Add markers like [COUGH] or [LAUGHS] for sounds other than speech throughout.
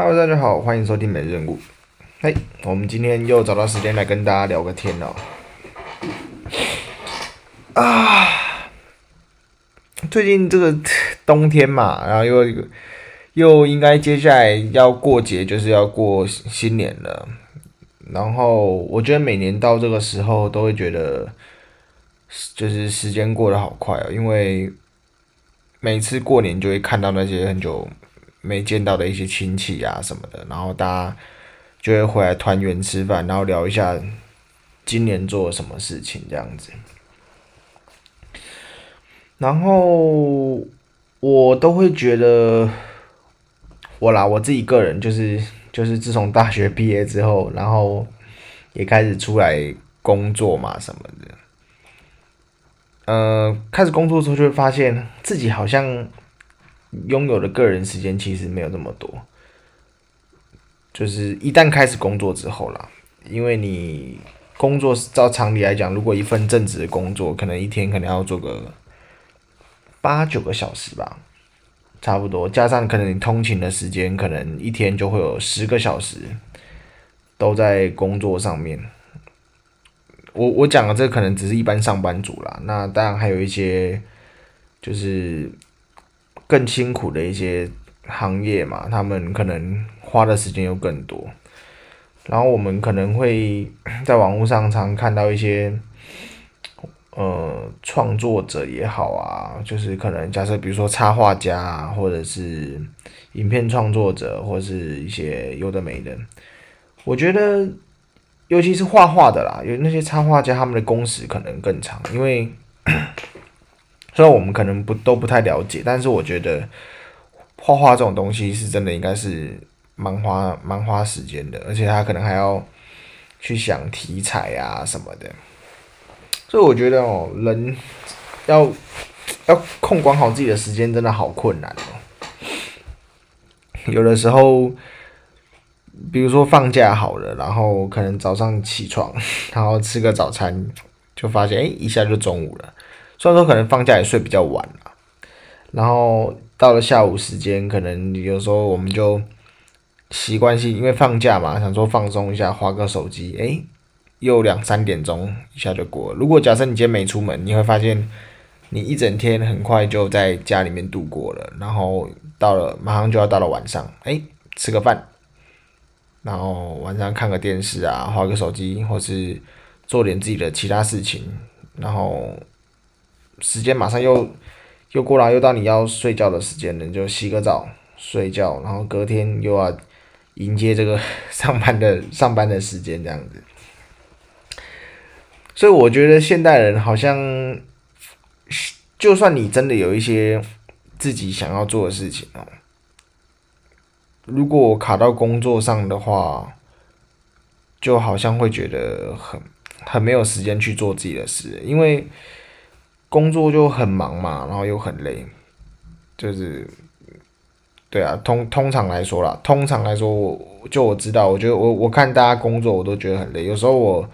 Hello，大家好，欢迎收听每日任务。嘿，我们今天又找到时间来跟大家聊个天了。啊，最近这个冬天嘛，然后又又应该接下来要过节，就是要过新年了。然后我觉得每年到这个时候都会觉得，就是时间过得好快哦，因为每次过年就会看到那些很久没见到的一些亲戚啊什么的，然后大家就会回来团圆吃饭，然后聊一下今年做了什么事情这样子。然后我都会觉得，我啦，我自己个人就是就是自从大学毕业之后，然后也开始出来工作嘛什么的。呃，开始工作之后就会发现自己好像。拥有的个人时间其实没有那么多，就是一旦开始工作之后啦，因为你工作照常理来讲，如果一份正职的工作，可能一天可能要做个八九个小时吧，差不多，加上可能你通勤的时间，可能一天就会有十个小时都在工作上面。我我讲的这可能只是一般上班族啦，那当然还有一些就是。更辛苦的一些行业嘛，他们可能花的时间又更多。然后我们可能会在网络上常看到一些，呃，创作者也好啊，就是可能假设比如说插画家啊，或者是影片创作者，或者是一些有的没的。我觉得，尤其是画画的啦，有那些插画家，他们的工时可能更长，因为。虽然我们可能不都不太了解，但是我觉得画画这种东西是真的应该是蛮花蛮花时间的，而且他可能还要去想题材啊什么的，所以我觉得哦，人要要控管好自己的时间真的好困难哦。有的时候，比如说放假好了，然后可能早上起床，然后吃个早餐，就发现诶，一下就中午了。虽然说可能放假也睡比较晚了，然后到了下午时间，可能有时候我们就习惯性因为放假嘛，想说放松一下，划个手机，诶，又两三点钟一下就过了。如果假设你今天没出门，你会发现你一整天很快就在家里面度过了，然后到了马上就要到了晚上，诶，吃个饭，然后晚上看个电视啊，划个手机，或是做点自己的其他事情，然后。时间马上又又过了，又到你要睡觉的时间了，你就洗个澡睡觉，然后隔天又要迎接这个 [LAUGHS] 上班的上班的时间这样子。所以我觉得现代人好像，就算你真的有一些自己想要做的事情哦，如果卡到工作上的话，就好像会觉得很很没有时间去做自己的事，因为。工作就很忙嘛，然后又很累，就是，对啊，通通常来说啦，通常来说，我就我知道，我觉得我我看大家工作，我都觉得很累。有时候我，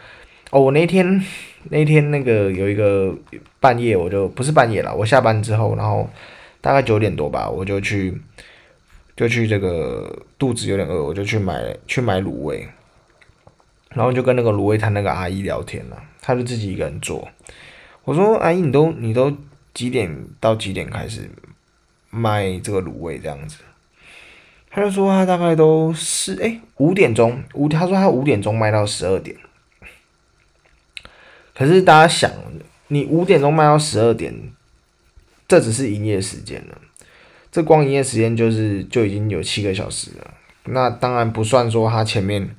哦，我那天那天那个有一个半夜，我就不是半夜了，我下班之后，然后大概九点多吧，我就去就去这个肚子有点饿，我就去买去买卤味，然后就跟那个卤味摊那个阿姨聊天了，她就自己一个人做。我说：“阿姨，你都你都几点到几点开始卖这个卤味这样子？”他就说：“他大概都是哎五点钟五，他说他五点钟卖到十二点。可是大家想，你五点钟卖到十二点，这只是营业时间了，这光营业时间就是就已经有七个小时了。那当然不算说他前面。”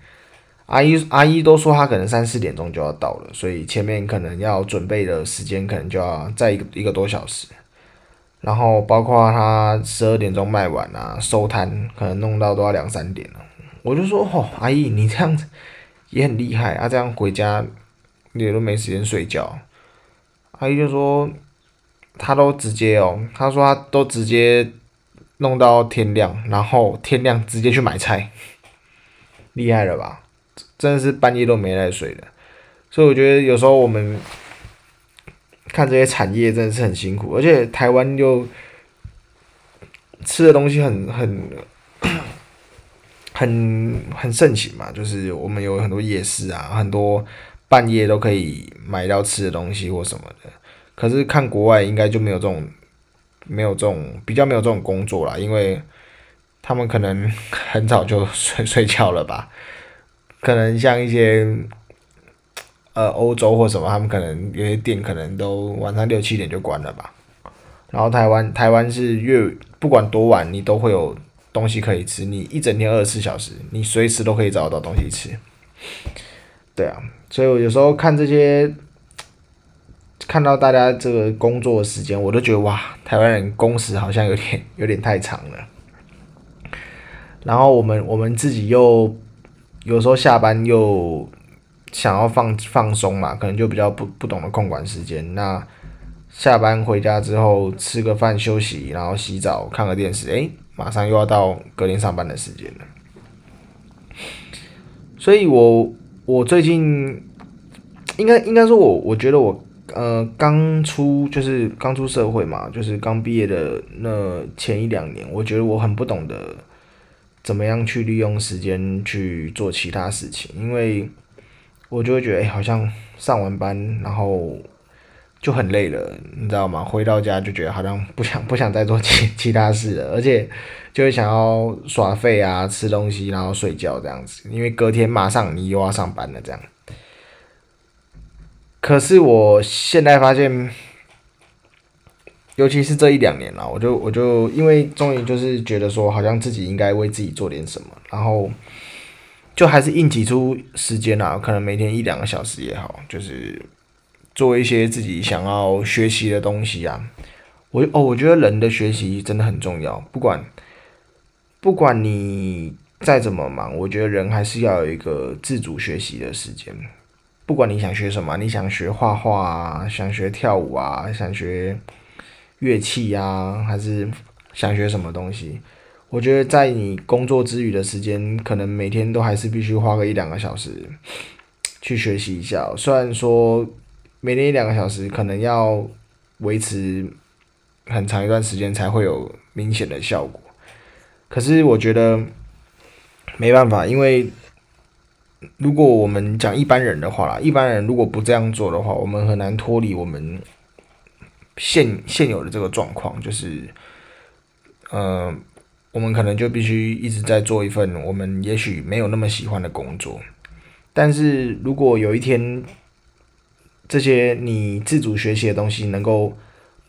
阿姨阿姨都说她可能三四点钟就要到了，所以前面可能要准备的时间可能就要再一个一个多小时，然后包括她十二点钟卖完啊，收摊可能弄到都要两三点了。我就说哦，阿姨你这样子也很厉害啊，这样回家也都没时间睡觉。阿姨就说她都直接哦，她说她都直接弄到天亮，然后天亮直接去买菜，厉害了吧？真的是半夜都没来睡的，所以我觉得有时候我们看这些产业真的是很辛苦，而且台湾又吃的东西很很很很盛行嘛，就是我们有很多夜市啊，很多半夜都可以买到吃的东西或什么的。可是看国外应该就没有这种，没有这种比较没有这种工作啦，因为他们可能很早就睡睡觉了吧。可能像一些呃欧洲或什么，他们可能有些店可能都晚上六七点就关了吧。然后台湾台湾是越不管多晚你都会有。东西可以吃，你一整天二十四小时，你随时都可以找得到东西吃。对啊，所以我有时候看这些，看到大家这个工作时间，我都觉得哇，台湾人工时好像有点有点太长了。然后我们我们自己又有时候下班又想要放放松嘛，可能就比较不不懂得控管时间。那下班回家之后吃个饭休息，然后洗澡看个电视，诶。马上又要到隔天上班的时间了，所以我我最近应该应该说我我觉得我呃刚出就是刚出社会嘛，就是刚毕业的那前一两年，我觉得我很不懂得怎么样去利用时间去做其他事情，因为我就会觉得哎、好像上完班然后。就很累了，你知道吗？回到家就觉得好像不想 [LAUGHS] 不想再做其 [LAUGHS] 其他事了，而且就会想要耍废啊，吃东西，然后睡觉这样子。因为隔天马上你又要上班了，这样。可是我现在发现，尤其是这一两年了，我就我就因为终于就是觉得说，好像自己应该为自己做点什么，然后就还是硬挤出时间啊，可能每天一两个小时也好，就是。做一些自己想要学习的东西啊，我哦，我觉得人的学习真的很重要。不管不管你再怎么忙，我觉得人还是要有一个自主学习的时间。不管你想学什么，你想学画画啊，想学跳舞啊，想学乐器啊，还是想学什么东西，我觉得在你工作之余的时间，可能每天都还是必须花个一两个小时 [SNIFFS] 去学习一下。虽然说。每天一两个小时，可能要维持很长一段时间才会有明显的效果。可是我觉得没办法，因为如果我们讲一般人的话，一般人如果不这样做的话，我们很难脱离我们现现有的这个状况，就是，呃，我们可能就必须一直在做一份我们也许没有那么喜欢的工作。但是如果有一天，这些你自主学习的东西，能够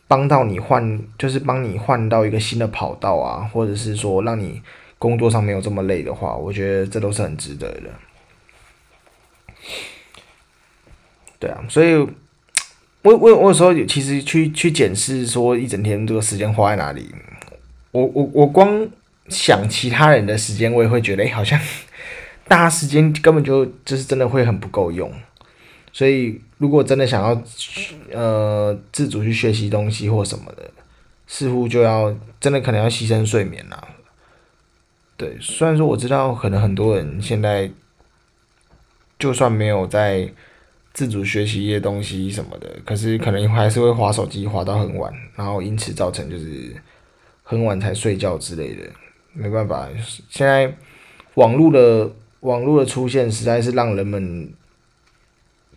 帮到你换，就是帮你换到一个新的跑道啊，或者是说让你工作上没有这么累的话，我觉得这都是很值得的。对啊，所以我我我有时候其实去去检视说一整天这个时间花在哪里，我我我光想其他人的时间，我也会觉得，哎，好像 [LAUGHS] 大家时间根本就就是真的会很不够用。所以，如果真的想要，呃，自主去学习东西或什么的，似乎就要真的可能要牺牲睡眠啦。对，虽然说我知道可能很多人现在，就算没有在自主学习一些东西什么的，可是可能还是会滑手机滑到很晚，然后因此造成就是很晚才睡觉之类的。没办法，现在网络的网络的出现实在是让人们。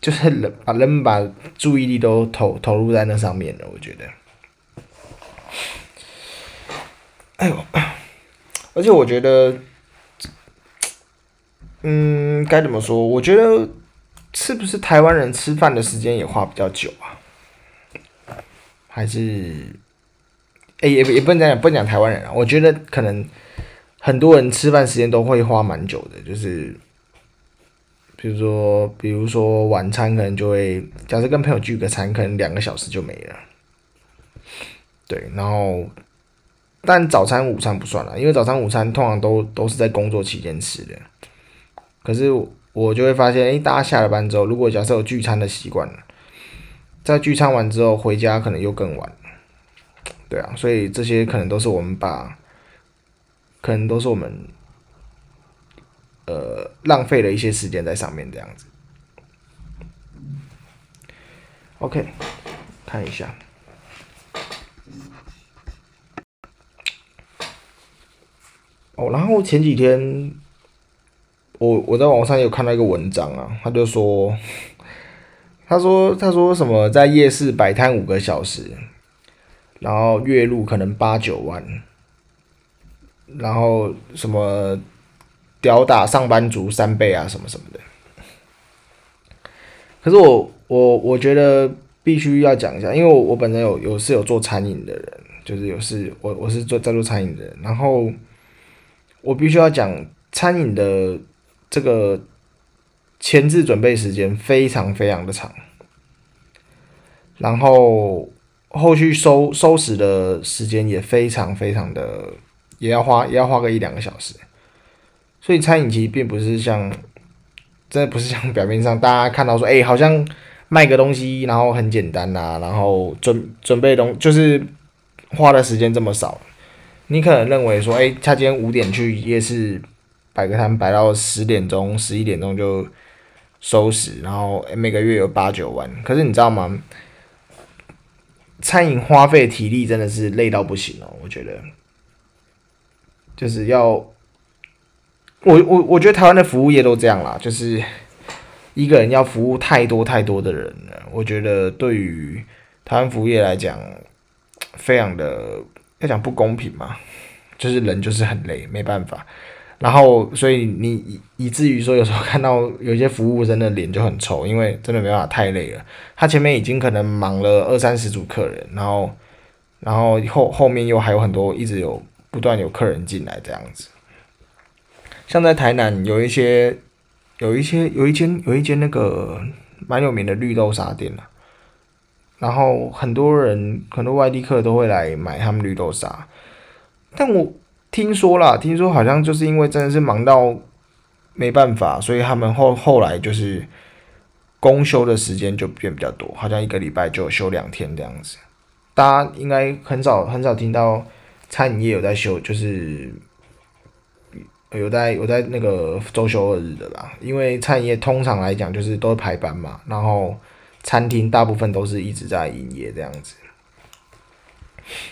就是人把人们把注意力都投投入在那上面了，我觉得。哎呦，而且我觉得，嗯，该怎么说？我觉得是不是台湾人吃饭的时间也花比较久啊？还是，哎，也也不能讲，不讲台湾人啊。我觉得可能很多人吃饭时间都会花蛮久的，就是。比如说，比如说晚餐可能就会，假设跟朋友聚个餐，可能两个小时就没了。对，然后，但早餐、午餐不算了，因为早餐、午餐通常都都是在工作期间吃的。可是我就会发现，诶，大家下了班之后，如果假设有聚餐的习惯，在聚餐完之后回家可能又更晚。对啊，所以这些可能都是我们把，可能都是我们。呃，浪费了一些时间在上面，这样子。OK，看一下。哦，然后前几天我我在网上有看到一个文章啊，他就说，他说他说什么在夜市摆摊五个小时，然后月入可能八九万，然后什么吊打上班族三倍啊什么什么的。可是我我我觉得必须要讲一下，因为我我本身有有是有做餐饮的人，就是有是我我是做在做餐饮的，然后我必须要讲餐饮的这个前置准备时间非常非常的长，然后后续收收拾的时间也非常非常的也要花也要花个一两个小时，所以餐饮其实并不是像。真的不是像表面上大家看到说，哎、好像卖个东西，然后很简单呐、啊，然后准准备东就是花的时间这么少。你可能认为说，哎、他今天五点去夜市摆个摊，摆到十点钟、十一点钟就收拾，然后每个月有八九万。可是你知道吗？餐饮花费体力真的是累到不行哦，我觉得就是要。我我我觉得台湾的服务业都这样啦，就是一个人要服务太多太多的人了。我觉得对于台湾服务业来讲，非常的要讲不公平嘛，就是人就是很累，没办法。然后所以你以至于说有时候看到有些服务生的脸就很臭，因为真的没办法太累了。他前面已经可能忙了二三十组客人，然后然后后后面又还有很多一直有不断有客人进来这样子。像在台南有一些，有一些，有一间，有一间那个蛮有名的绿豆沙店，然后很多人，很多外地客都会来买他们绿豆沙。但我听说啦，听说好像就是因为真的是忙到没办法，所以他们后后来就是公休的时间就变比较多，好像一个礼拜就休两天这样子。大家应该很少很少听到餐饮业有在休，就是。有在有在那个周休二日的啦，因为餐饮业通常来讲就是都排班嘛，然后餐厅大部分都是一直在营业这样子，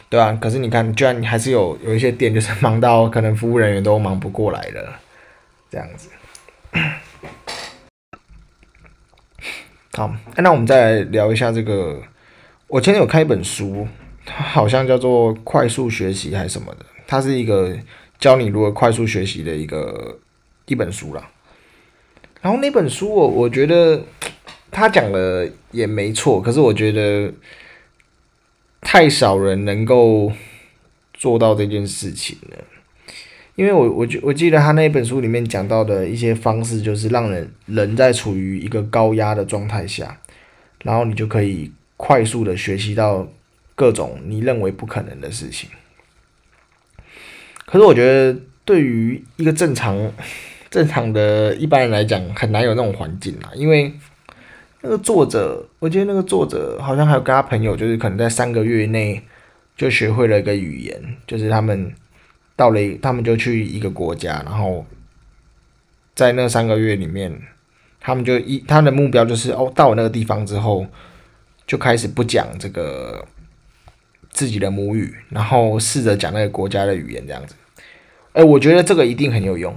对啊，可是你看，居然还是有有一些店就是忙到可能服务人员都忙不过来了，这样子。好，那我们再来聊一下这个，我前天有看一本书，它好像叫做《快速学习》还是什么的，它是一个。教你如何快速学习的一个一本书啦，然后那本书我我觉得他讲的也没错，可是我觉得太少人能够做到这件事情了，因为我我记我记得他那本书里面讲到的一些方式，就是让人人在处于一个高压的状态下，然后你就可以快速的学习到各种你认为不可能的事情。可是我觉得，对于一个正常、正常的一般人来讲，很难有那种环境啊。因为那个作者，我觉得那个作者好像还有跟他朋友，就是可能在三个月内就学会了一个语言，就是他们到了，他们就去一个国家，然后在那三个月里面，他们就一他的目标就是哦，到了那个地方之后，就开始不讲这个。自己的母语，然后试着讲那个国家的语言，这样子。哎，我觉得这个一定很有用，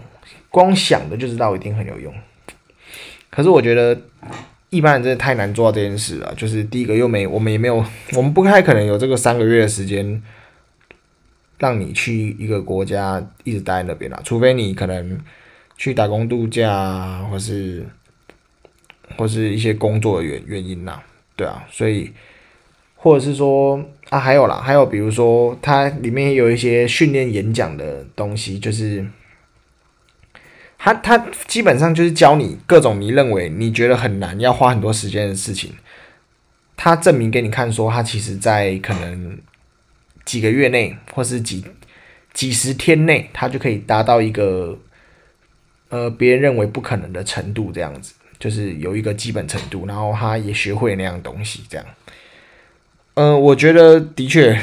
光想的就知道一定很有用。可是我觉得一般人真的太难做到这件事了。就是第一个又没，我们也没有，我们不太可能有这个三个月的时间，让你去一个国家一直待在那边了。除非你可能去打工度假，或是或是一些工作的原原因呐，对啊，所以。或者是说啊，还有啦，还有比如说，它里面有一些训练演讲的东西，就是他他基本上就是教你各种你认为你觉得很难，要花很多时间的事情，他证明给你看，说他其实在可能几个月内，或是几几十天内，他就可以达到一个呃别人认为不可能的程度，这样子，就是有一个基本程度，然后他也学会那样东西，这样。嗯、我觉得的确，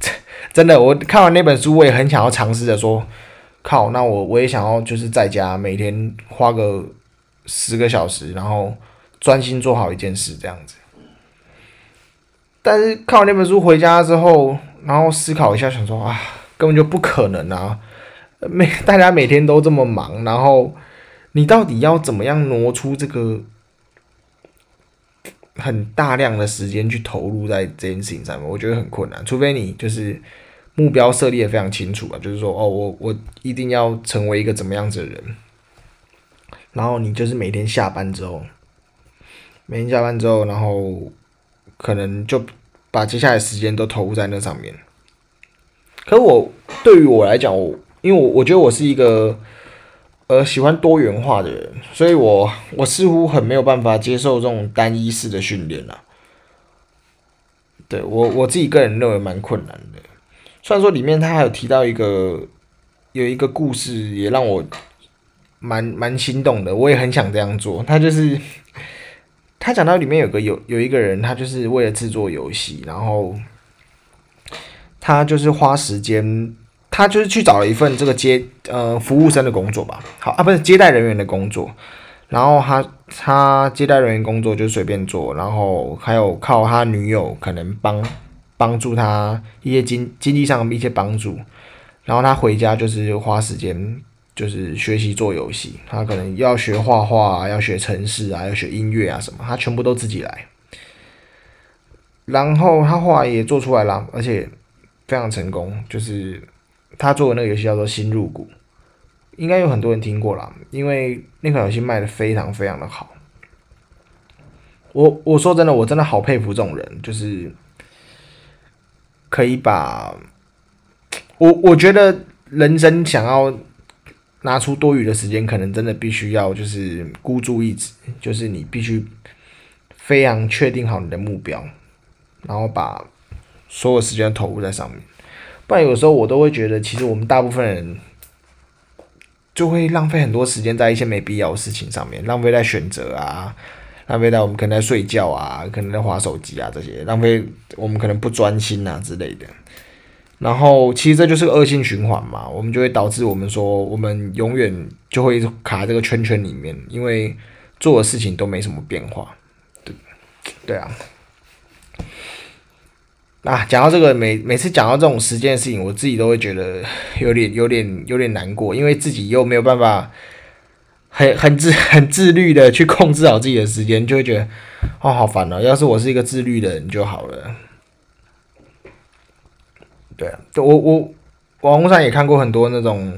[LAUGHS] 真的，我看完那本书，我也很想要尝试着说，靠，那我我也想要就是在家每天花个十个小时，然后专心做好一件事这样子。但是看完那本书回家之后，然后思考一下，想说啊，根本就不可能啊！每大家每天都这么忙，然后。你到底要怎么样挪出这个很大量的时间去投入在这件事情上面？我觉得很困难，除非你就是目标设立的非常清楚啊，就是说，哦，我我一定要成为一个怎么样子的人，然后你就是每天下班之后，每天下班之后，然后可能就把接下来时间都投入在那上面。可我对于我来讲，我因为我我觉得我是一个。呃，喜欢多元化的人，所以我我似乎很没有办法接受这种单一式的训练啊。对，我我自己个人认为蛮困难的。虽然说里面他还有提到一个有一个故事，也让我蛮蛮心动的，我也很想这样做。他就是他讲到里面有个有有一个人，他就是为了制作游戏，然后他就是花时间。他就是去找了一份这个接呃服务生的工作吧，好啊，不是接待人员的工作，然后他他接待人员工作就随便做，然后还有靠他女友可能帮帮助他一些经经济上的一些帮助，然后他回家就是花时间就是学习做游戏，他可能要学画画，要学程式啊，要学音乐啊什么，他全部都自己来，然后他后来也做出来了，而且非常成功，就是。他做的那个游戏叫做《新入股》，应该有很多人听过啦，因为那款游戏卖的非常非常的好。我我说真的，我真的好佩服这种人，就是可以把，我我觉得人生想要拿出多余的时间，可能真的必须要就是孤注一掷，就是你必须非常确定好你的目标，然后把所有时间投入在上面。不然有时候我都会觉得，其实我们大部分人就会浪费很多时间在一些没必要的事情上面，浪费在选择啊，浪费在我们可能在睡觉啊，可能在滑手机啊这些，浪费我们可能不专心啊之类的。然后其实这就是个恶性循环嘛，我们就会导致我们说，我们永远就会卡这个圈圈里面，因为做的事情都没什么变化。对，对啊。啊，讲到这个，每每次讲到这种时间的事情，我自己都会觉得有点、有点、有点难过，因为自己又没有办法很、很自、[LAUGHS] 很自律的去控制好自己的时间，就会觉得哦，好烦哦。要是我是一个自律的人就好了。对啊，我我网络上也看过很多那种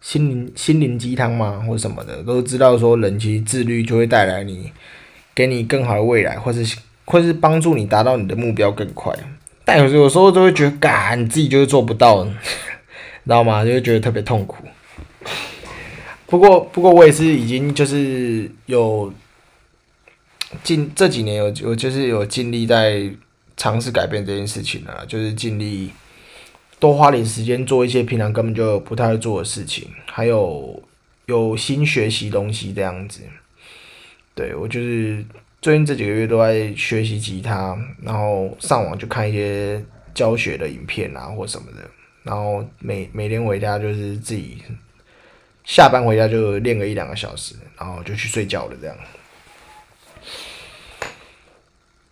心灵心灵鸡汤嘛，或什么的，都知道说人其实自律就会带来你给你更好的未来，或是或是帮助你达到你的目标更快。但有时有时候都会觉得，嘎，你自己就是做不到，[LAUGHS] 你知道吗？就会觉得特别痛苦。不过，不过我也是已经就是有尽这几年有有就是有尽力在尝试改变这件事情了，就是尽力多花点时间做一些平常根本就不太会做的事情，还有有新学习东西这样子。对，我就是。最近这几个月都在学习吉他，然后上网就看一些教学的影片啊，或什么的。然后每每天回家就是自己下班回家就练个一两个小时，然后就去睡觉了这样。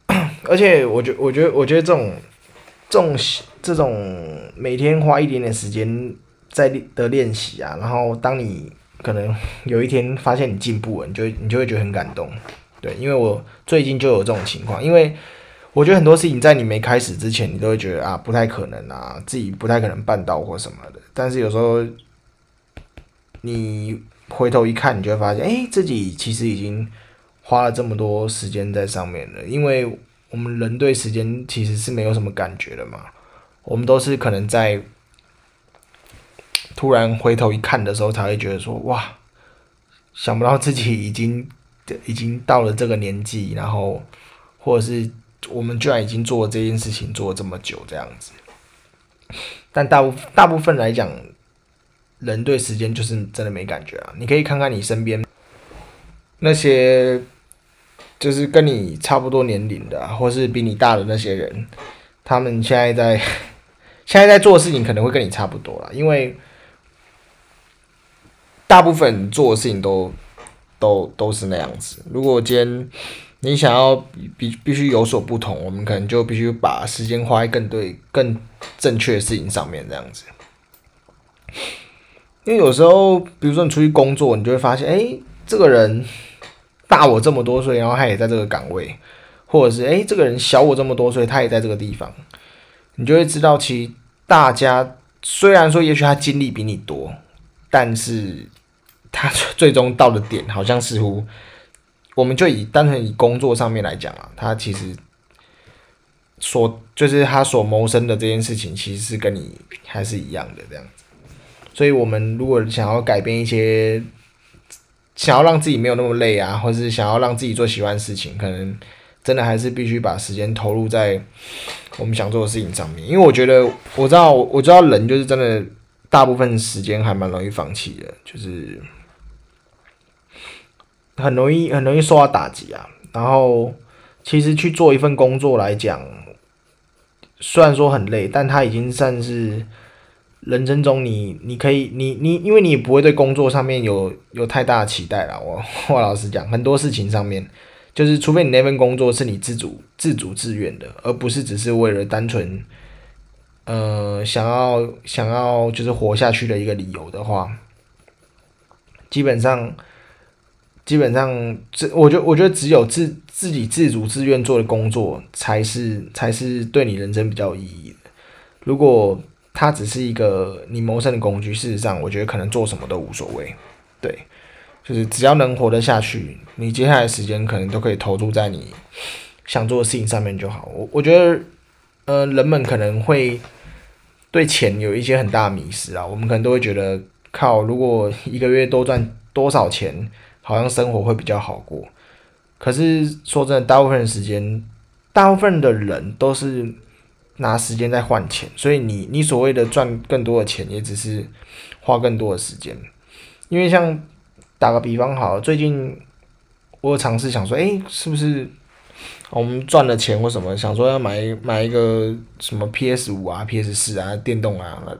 [COUGHS] 而且我觉我觉得我觉得这种这种这种每天花一点点时间在的练习啊，然后当你可能有一天发现你进步了，你就你就会觉得很感动。对，因为我最近就有这种情况，因为我觉得很多事情在你没开始之前，你都会觉得啊不太可能啊，自己不太可能办到或什么的。但是有时候你回头一看，你就会发现，哎，自己其实已经花了这么多时间在上面了。因为我们人对时间其实是没有什么感觉的嘛，我们都是可能在突然回头一看的时候，才会觉得说，哇，想不到自己已经。已经到了这个年纪，然后或者是我们居然已经做这件事情做了这么久这样子，但大部大部分来讲，人对时间就是真的没感觉啊。你可以看看你身边那些就是跟你差不多年龄的，或是比你大的那些人，他们现在在 [LAUGHS] 现在在做的事情可能会跟你差不多啦，因为大部分做的事情都。都都是那样子。如果今天你想要必必须有所不同，我们可能就必须把时间花在更对、更正确的事情上面，这样子。因为有时候，比如说你出去工作，你就会发现，哎，这个人大我这么多岁，然后他也在这个岗位，或者是哎，这个人小我这么多岁，他也在这个地方，你就会知道，其实大家虽然说，也许他经历比你多，但是他最终到的点，好像似乎，我们就以单纯以工作上面来讲啊，他其实所就是他所谋生的这件事情，其实是跟你还是一样的这样子。所以，我们如果想要改变一些，想要让自己没有那么累啊，或是想要让自己做喜欢的事情，可能真的还是必须把时间投入在我们想做的事情上面。因为我觉得，我知道，我知道人就是真的，大部分时间还蛮容易放弃的，就是很容易很容易受到打击啊。然后，其实去做一份工作来讲，虽然说很累，但它已经算是。人生中你，你可以，你你，因为你不会对工作上面有有太大的期待了。我我老实讲，很多事情上面，就是除非你那份工作是你自主、自主自愿的，而不是只是为了单纯，呃，想要想要就是活下去的一个理由的话，基本上，基本上，这我觉得我觉得只有自自己自主自愿做的工作，才是才是对你人生比较有意义的。如果它只是一个你谋生的工具。事实上，我觉得可能做什么都无所谓。对，就是只要能活得下去，你接下来的时间可能都可以投注在你想做的事情上面就好。我我觉得，呃，人们可能会对钱有一些很大的迷失啊。我们可能都会觉得，靠，如果一个月多赚多少钱，好像生活会比较好过。可是说真的，大部分时间，大部分的人都是。拿时间在换钱，所以你你所谓的赚更多的钱，也只是花更多的时间。因为像打个比方好，最近我尝试想说，诶、是不是我们赚了钱或什么，想说要买买一个什么 PS 五啊、PS 四啊电动啊来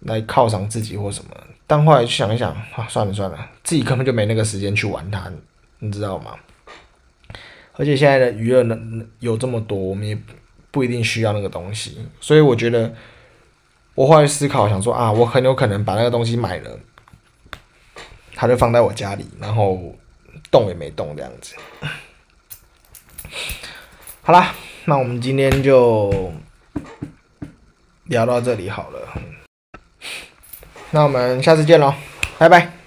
来犒赏自己或什么？但后来去想一想，啊，算了算了，自己根本就没那个时间去玩它，你知道吗？而且现在的娱乐能有这么多，我们也。不一定需要那个东西，所以我觉得我后来思考，想说啊，我很有可能把那个东西买了，它就放在我家里，然后动也没动这样子。好啦，那我们今天就聊到这里好了，那我们下次见喽，拜拜。